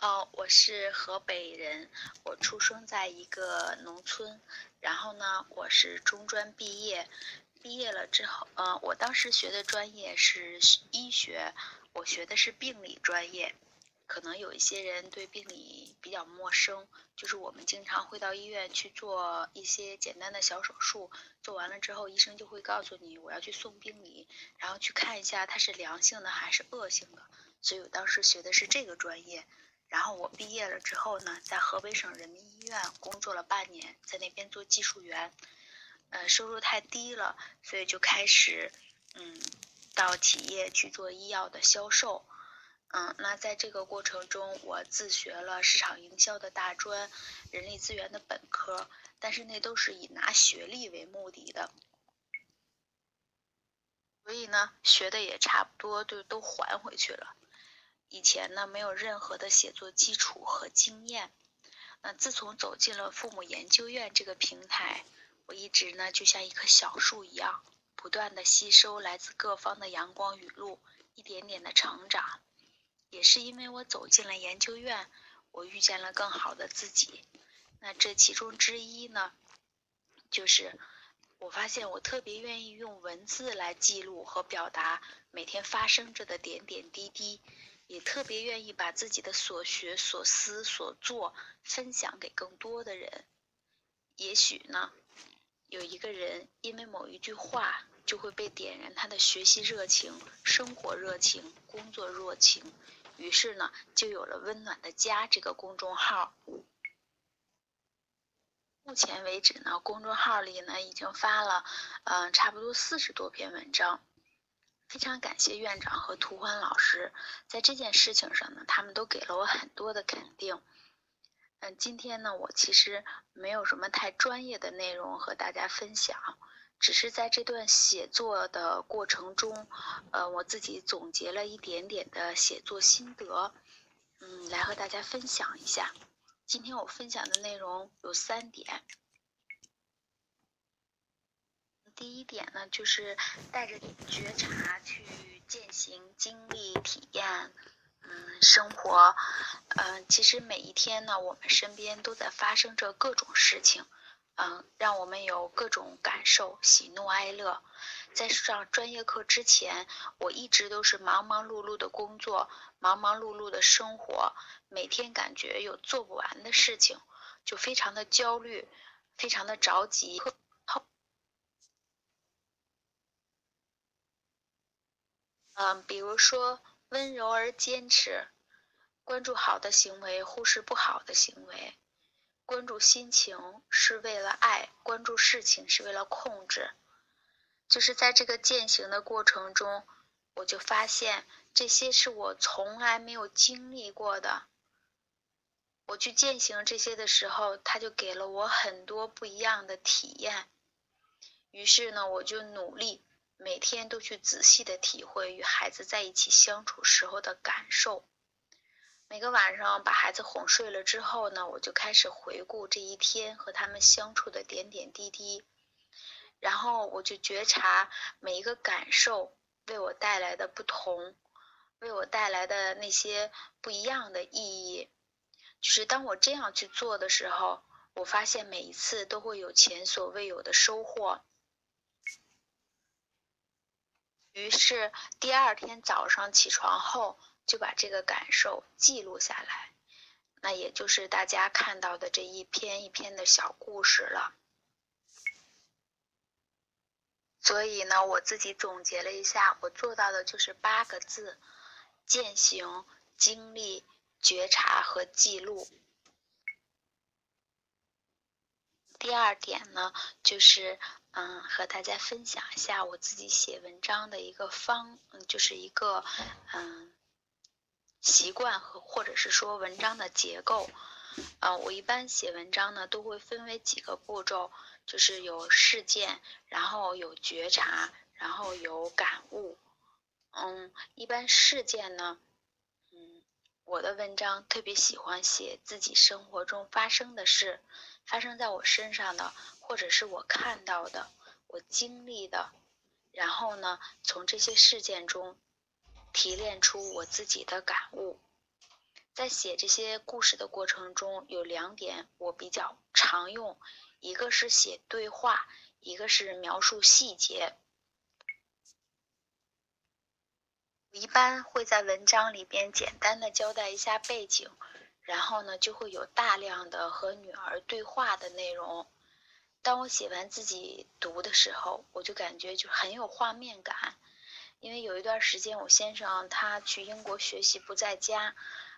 哦，我是河北人，我出生在一个农村，然后呢，我是中专毕业，毕业了之后，呃，我当时学的专业是医学，我学的是病理专业，可能有一些人对病理比较陌生，就是我们经常会到医院去做一些简单的小手术，做完了之后，医生就会告诉你我要去送病理，然后去看一下它是良性的还是恶性的，所以我当时学的是这个专业。然后我毕业了之后呢，在河北省人民医院工作了半年，在那边做技术员，呃，收入太低了，所以就开始，嗯，到企业去做医药的销售，嗯，那在这个过程中，我自学了市场营销的大专，人力资源的本科，但是那都是以拿学历为目的的，所以呢，学的也差不多，就都还回去了。以前呢，没有任何的写作基础和经验。那自从走进了父母研究院这个平台，我一直呢就像一棵小树一样，不断的吸收来自各方的阳光雨露，一点点的成长。也是因为我走进了研究院，我遇见了更好的自己。那这其中之一呢，就是我发现我特别愿意用文字来记录和表达每天发生着的点点滴滴。也特别愿意把自己的所学、所思、所做分享给更多的人。也许呢，有一个人因为某一句话，就会被点燃他的学习热情、生活热情、工作热情，于是呢，就有了“温暖的家”这个公众号。目前为止呢，公众号里呢已经发了，嗯，差不多四十多篇文章。非常感谢院长和涂欢老师，在这件事情上呢，他们都给了我很多的肯定。嗯，今天呢，我其实没有什么太专业的内容和大家分享，只是在这段写作的过程中，呃，我自己总结了一点点的写作心得，嗯，来和大家分享一下。今天我分享的内容有三点。第一点呢，就是带着觉察去践行、经历、体验，嗯，生活，嗯，其实每一天呢，我们身边都在发生着各种事情，嗯，让我们有各种感受，喜怒哀乐。在上专业课之前，我一直都是忙忙碌碌的工作，忙忙碌碌的生活，每天感觉有做不完的事情，就非常的焦虑，非常的着急。嗯，比如说温柔而坚持，关注好的行为，忽视不好的行为，关注心情是为了爱，关注事情是为了控制。就是在这个践行的过程中，我就发现这些是我从来没有经历过的。我去践行这些的时候，他就给了我很多不一样的体验。于是呢，我就努力。每天都去仔细的体会与孩子在一起相处时候的感受。每个晚上把孩子哄睡了之后呢，我就开始回顾这一天和他们相处的点点滴滴，然后我就觉察每一个感受为我带来的不同，为我带来的那些不一样的意义。就是当我这样去做的时候，我发现每一次都会有前所未有的收获。于是第二天早上起床后，就把这个感受记录下来，那也就是大家看到的这一篇一篇的小故事了。所以呢，我自己总结了一下，我做到的就是八个字：践行、经历、觉察和记录。第二点呢，就是。嗯，和大家分享一下我自己写文章的一个方，就是一个嗯习惯和或者是说文章的结构。嗯，我一般写文章呢都会分为几个步骤，就是有事件，然后有觉察，然后有感悟。嗯，一般事件呢，嗯，我的文章特别喜欢写自己生活中发生的事，发生在我身上的。或者是我看到的，我经历的，然后呢，从这些事件中提炼出我自己的感悟。在写这些故事的过程中，有两点我比较常用，一个是写对话，一个是描述细节。我一般会在文章里边简单的交代一下背景，然后呢就会有大量的和女儿对话的内容。当我写完自己读的时候，我就感觉就很有画面感。因为有一段时间我先生他去英国学习不在家，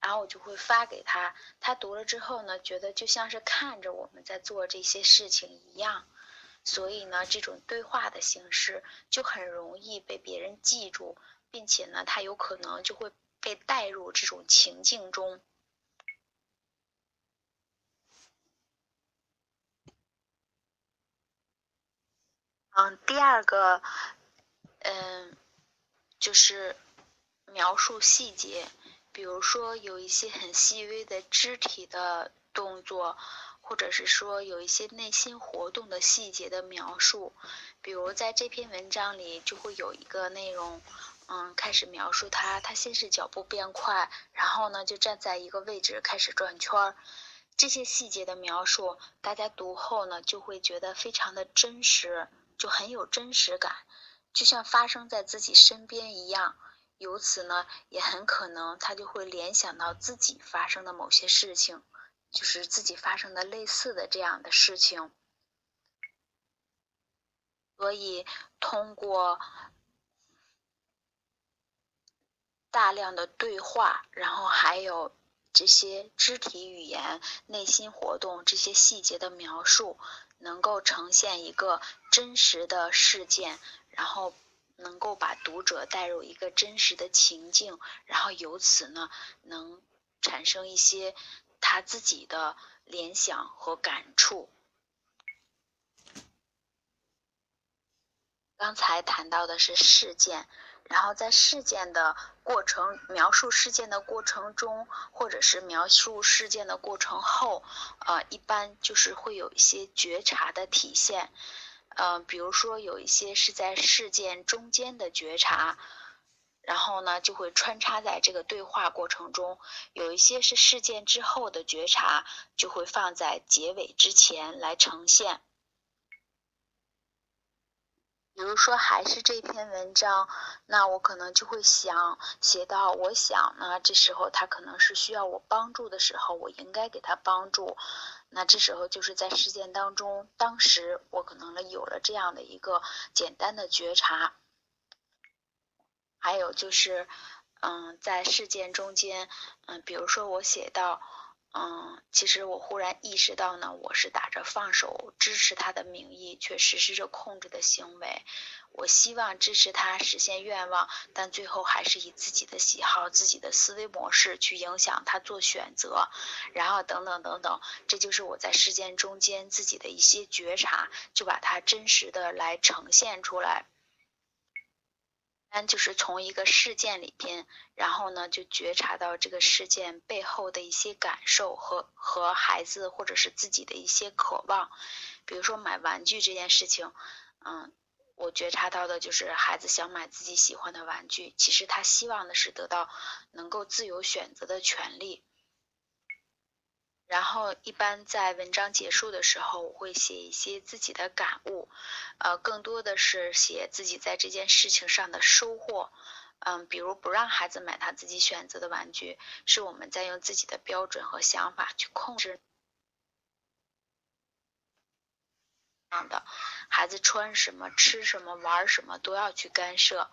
然后我就会发给他，他读了之后呢，觉得就像是看着我们在做这些事情一样，所以呢，这种对话的形式就很容易被别人记住。并且呢，他有可能就会被带入这种情境中。嗯，第二个，嗯，就是描述细节，比如说有一些很细微的肢体的动作，或者是说有一些内心活动的细节的描述，比如在这篇文章里就会有一个内容。嗯，开始描述他，他先是脚步变快，然后呢就站在一个位置开始转圈儿。这些细节的描述，大家读后呢就会觉得非常的真实，就很有真实感，就像发生在自己身边一样。由此呢，也很可能他就会联想到自己发生的某些事情，就是自己发生的类似的这样的事情。所以通过。大量的对话，然后还有这些肢体语言、内心活动这些细节的描述，能够呈现一个真实的事件，然后能够把读者带入一个真实的情境，然后由此呢，能产生一些他自己的联想和感触。刚才谈到的是事件。然后在事件的过程描述事件的过程中，或者是描述事件的过程后，呃，一般就是会有一些觉察的体现，呃，比如说有一些是在事件中间的觉察，然后呢就会穿插在这个对话过程中；有一些是事件之后的觉察，就会放在结尾之前来呈现。比如说，还是这篇文章，那我可能就会想写到，我想呢，这时候他可能是需要我帮助的时候，我应该给他帮助。那这时候就是在事件当中，当时我可能有了这样的一个简单的觉察。还有就是，嗯，在事件中间，嗯，比如说我写到。嗯，其实我忽然意识到呢，我是打着放手支持他的名义，却实施着控制的行为。我希望支持他实现愿望，但最后还是以自己的喜好、自己的思维模式去影响他做选择，然后等等等等，这就是我在事件中间自己的一些觉察，就把它真实的来呈现出来。就是从一个事件里边，然后呢，就觉察到这个事件背后的一些感受和和孩子或者是自己的一些渴望，比如说买玩具这件事情，嗯，我觉察到的就是孩子想买自己喜欢的玩具，其实他希望的是得到能够自由选择的权利。然后，一般在文章结束的时候，我会写一些自己的感悟，呃，更多的是写自己在这件事情上的收获。嗯，比如不让孩子买他自己选择的玩具，是我们在用自己的标准和想法去控制。样的孩子穿什么、吃什么、玩什么都要去干涉。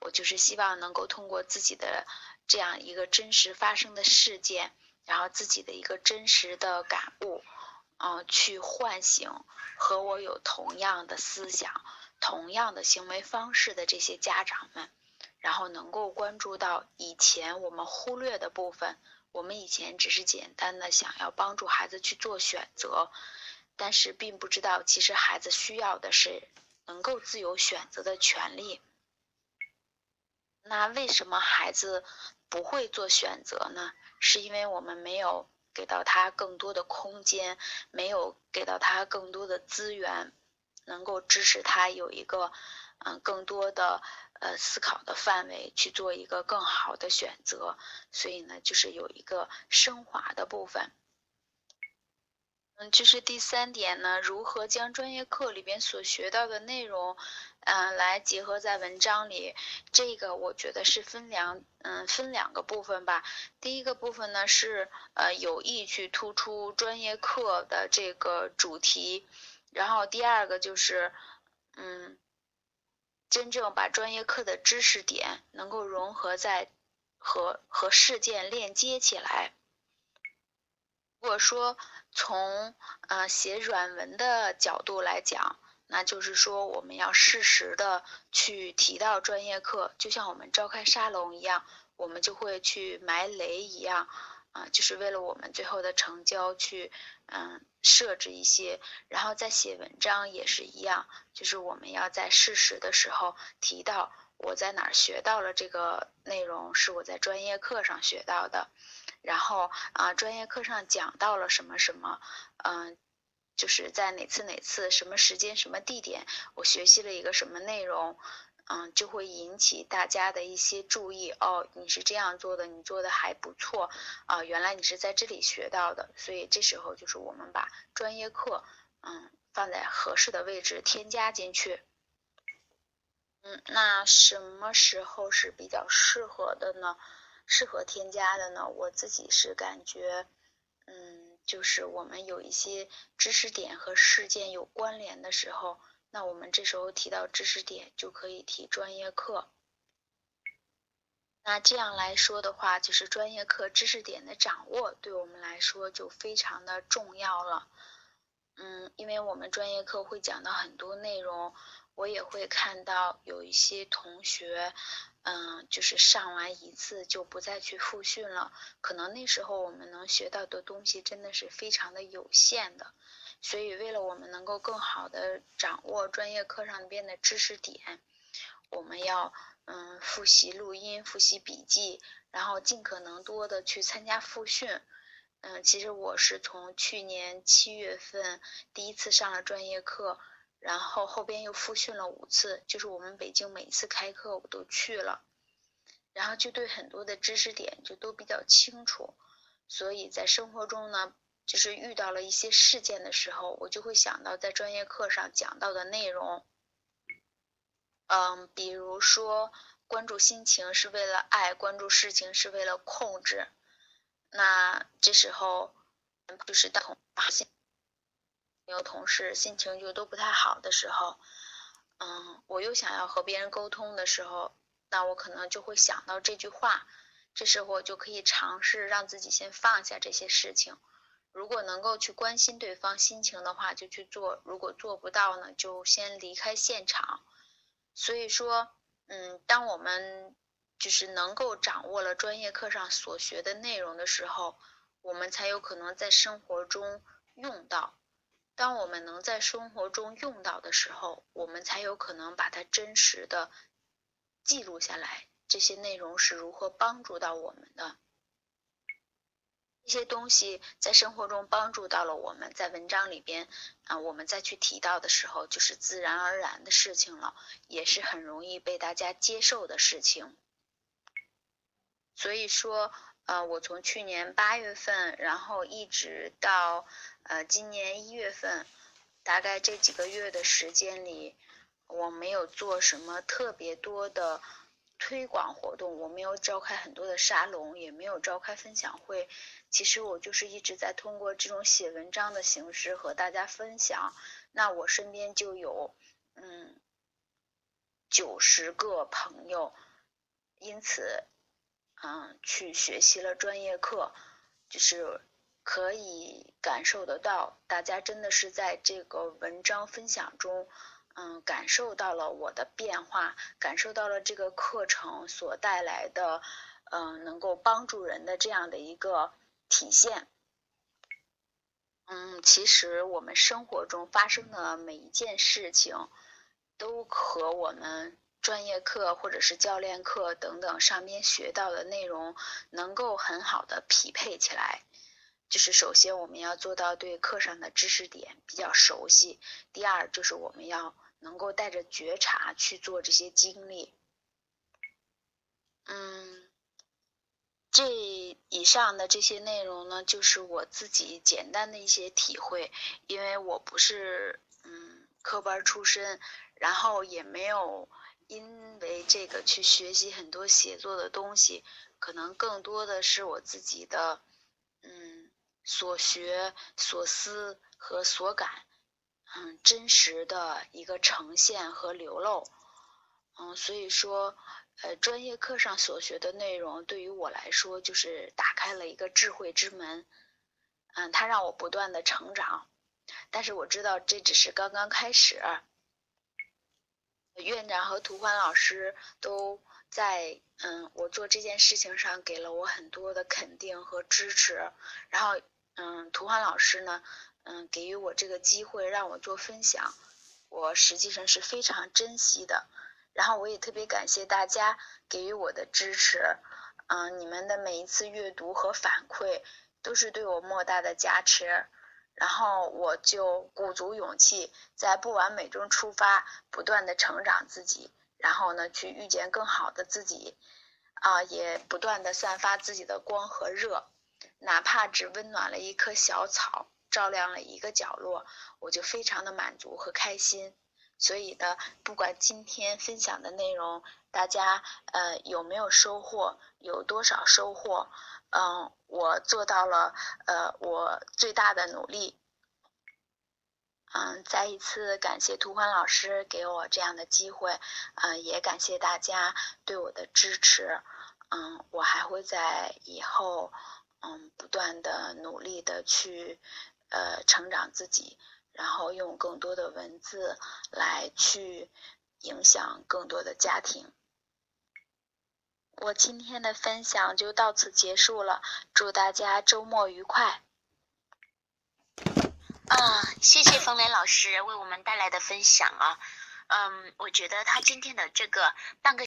我就是希望能够通过自己的这样一个真实发生的事件。然后自己的一个真实的感悟，嗯，去唤醒和我有同样的思想、同样的行为方式的这些家长们，然后能够关注到以前我们忽略的部分。我们以前只是简单的想要帮助孩子去做选择，但是并不知道其实孩子需要的是能够自由选择的权利。那为什么孩子不会做选择呢？是因为我们没有给到他更多的空间，没有给到他更多的资源，能够支持他有一个嗯更多的呃思考的范围去做一个更好的选择。所以呢，就是有一个升华的部分。嗯，这是第三点呢，如何将专业课里边所学到的内容，嗯，来结合在文章里。这个我觉得是分两，嗯，分两个部分吧。第一个部分呢是，呃，有意去突出专业课的这个主题，然后第二个就是，嗯，真正把专业课的知识点能够融合在和和事件链接起来。如果说从呃写软文的角度来讲，那就是说我们要适时的去提到专业课，就像我们召开沙龙一样，我们就会去埋雷一样，啊，就是为了我们最后的成交去嗯设置一些，然后在写文章也是一样，就是我们要在适时的时候提到我在哪儿学到了这个内容，是我在专业课上学到的。然后啊，专业课上讲到了什么什么，嗯，就是在哪次哪次什么时间什么地点，我学习了一个什么内容，嗯，就会引起大家的一些注意。哦，你是这样做的，你做的还不错啊，原来你是在这里学到的。所以这时候就是我们把专业课，嗯，放在合适的位置添加进去。嗯，那什么时候是比较适合的呢？适合添加的呢，我自己是感觉，嗯，就是我们有一些知识点和事件有关联的时候，那我们这时候提到知识点就可以提专业课。那这样来说的话，就是专业课知识点的掌握对我们来说就非常的重要了。嗯，因为我们专业课会讲到很多内容，我也会看到有一些同学。嗯，就是上完一次就不再去复训了，可能那时候我们能学到的东西真的是非常的有限的，所以为了我们能够更好的掌握专业课上边的知识点，我们要嗯复习录音、复习笔记，然后尽可能多的去参加复训。嗯，其实我是从去年七月份第一次上了专业课。然后后边又复训了五次，就是我们北京每次开课我都去了，然后就对很多的知识点就都比较清楚，所以在生活中呢，就是遇到了一些事件的时候，我就会想到在专业课上讲到的内容，嗯，比如说关注心情是为了爱，关注事情是为了控制，那这时候就是当发现。有同事心情就都不太好的时候，嗯，我又想要和别人沟通的时候，那我可能就会想到这句话，这时候我就可以尝试让自己先放下这些事情。如果能够去关心对方心情的话，就去做；如果做不到呢，就先离开现场。所以说，嗯，当我们就是能够掌握了专业课上所学的内容的时候，我们才有可能在生活中用到。当我们能在生活中用到的时候，我们才有可能把它真实的记录下来。这些内容是如何帮助到我们的？一些东西在生活中帮助到了我们，在文章里边啊，我们再去提到的时候，就是自然而然的事情了，也是很容易被大家接受的事情。所以说。呃，我从去年八月份，然后一直到呃今年一月份，大概这几个月的时间里，我没有做什么特别多的推广活动，我没有召开很多的沙龙，也没有召开分享会。其实我就是一直在通过这种写文章的形式和大家分享。那我身边就有嗯九十个朋友，因此。嗯，去学习了专业课，就是可以感受得到，大家真的是在这个文章分享中，嗯，感受到了我的变化，感受到了这个课程所带来的，嗯，能够帮助人的这样的一个体现。嗯，其实我们生活中发生的每一件事情，都和我们。专业课或者是教练课等等上面学到的内容能够很好的匹配起来，就是首先我们要做到对课上的知识点比较熟悉，第二就是我们要能够带着觉察去做这些经历。嗯，这以上的这些内容呢，就是我自己简单的一些体会，因为我不是嗯科班出身，然后也没有因为这个去学习很多写作的东西，可能更多的是我自己的嗯所学所思和所感，嗯真实的一个呈现和流露，嗯，所以说。呃，专业课上所学的内容对于我来说，就是打开了一个智慧之门，嗯，它让我不断的成长。但是我知道这只是刚刚开始。院长和涂欢老师都在嗯我做这件事情上给了我很多的肯定和支持。然后嗯，涂欢老师呢，嗯，给予我这个机会让我做分享，我实际上是非常珍惜的。然后我也特别感谢大家给予我的支持，嗯，你们的每一次阅读和反馈都是对我莫大的加持，然后我就鼓足勇气，在不完美中出发，不断的成长自己，然后呢，去遇见更好的自己，啊，也不断的散发自己的光和热，哪怕只温暖了一棵小草，照亮了一个角落，我就非常的满足和开心。所以呢，不管今天分享的内容，大家呃有没有收获，有多少收获，嗯，我做到了呃我最大的努力。嗯，再一次感谢涂欢老师给我这样的机会，嗯，也感谢大家对我的支持。嗯，我还会在以后嗯不断的努力的去呃成长自己。然后用更多的文字来去影响更多的家庭。我今天的分享就到此结束了，祝大家周末愉快。啊，谢谢冯雷老师为我们带来的分享啊，嗯，我觉得他今天的这个半个。